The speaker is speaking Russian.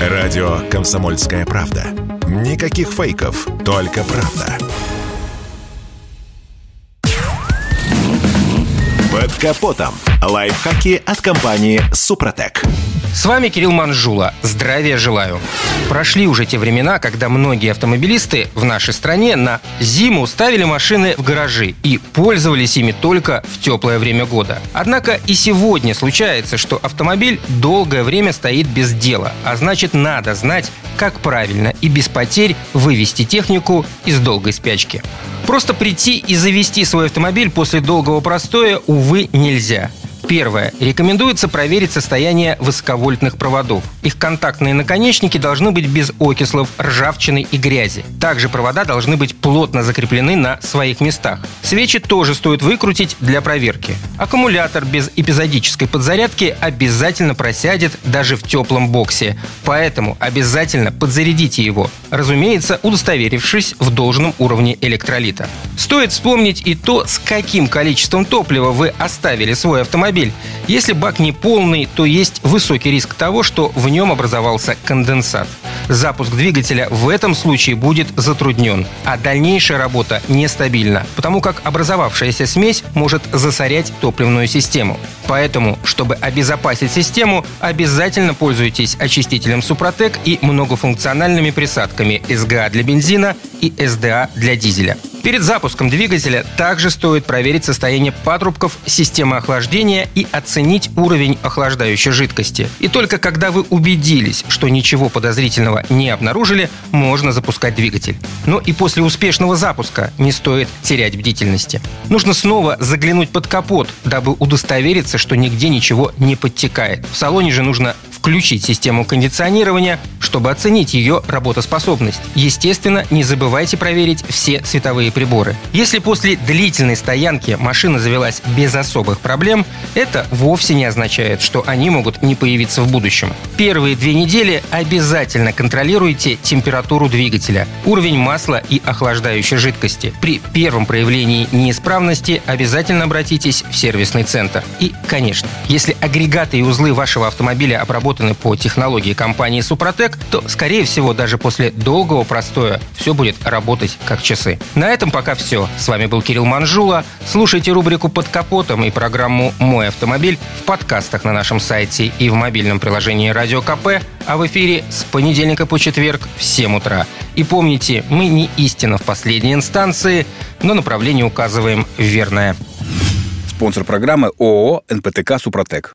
Радио «Комсомольская правда». Никаких фейков, только правда. Под капотом. Лайфхаки от компании «Супротек». С вами Кирилл Манжула. Здравия желаю. Прошли уже те времена, когда многие автомобилисты в нашей стране на зиму ставили машины в гаражи и пользовались ими только в теплое время года. Однако и сегодня случается, что автомобиль долгое время стоит без дела, а значит надо знать, как правильно и без потерь вывести технику из долгой спячки. Просто прийти и завести свой автомобиль после долгого простоя, увы, нельзя. Первое. Рекомендуется проверить состояние высоковольтных проводов. Их контактные наконечники должны быть без окислов, ржавчины и грязи. Также провода должны быть плотно закреплены на своих местах. Свечи тоже стоит выкрутить для проверки. Аккумулятор без эпизодической подзарядки обязательно просядет даже в теплом боксе. Поэтому обязательно подзарядите его. Разумеется, удостоверившись в должном уровне электролита. Стоит вспомнить и то, с каким количеством топлива вы оставили свой автомобиль автомобиль. Если бак не полный, то есть высокий риск того, что в нем образовался конденсат. Запуск двигателя в этом случае будет затруднен, а дальнейшая работа нестабильна, потому как образовавшаяся смесь может засорять топливную систему. Поэтому, чтобы обезопасить систему, обязательно пользуйтесь очистителем Супротек и многофункциональными присадками СГА для бензина и СДА для дизеля. Перед запуском двигателя также стоит проверить состояние патрубков системы охлаждения и оценить уровень охлаждающей жидкости. И только когда вы убедились, что ничего подозрительного не обнаружили, можно запускать двигатель. Но и после успешного запуска не стоит терять бдительности. Нужно снова заглянуть под капот, дабы удостовериться, что нигде ничего не подтекает. В салоне же нужно включить систему кондиционирования, чтобы оценить ее работоспособность. Естественно, не забывайте проверить все световые приборы. Если после длительной стоянки машина завелась без особых проблем, это вовсе не означает, что они могут не появиться в будущем. Первые две недели обязательно контролируйте температуру двигателя, уровень масла и охлаждающей жидкости. При первом проявлении неисправности обязательно обратитесь в сервисный центр. И, конечно, если агрегаты и узлы вашего автомобиля обработаны разработаны по технологии компании Супротек, то, скорее всего, даже после долгого простоя все будет работать как часы. На этом пока все. С вами был Кирилл Манжула. Слушайте рубрику «Под капотом» и программу «Мой автомобиль» в подкастах на нашем сайте и в мобильном приложении «Радио КП», а в эфире с понедельника по четверг в 7 утра. И помните, мы не истина в последней инстанции, но направление указываем верное. Спонсор программы ООО «НПТК Супротек».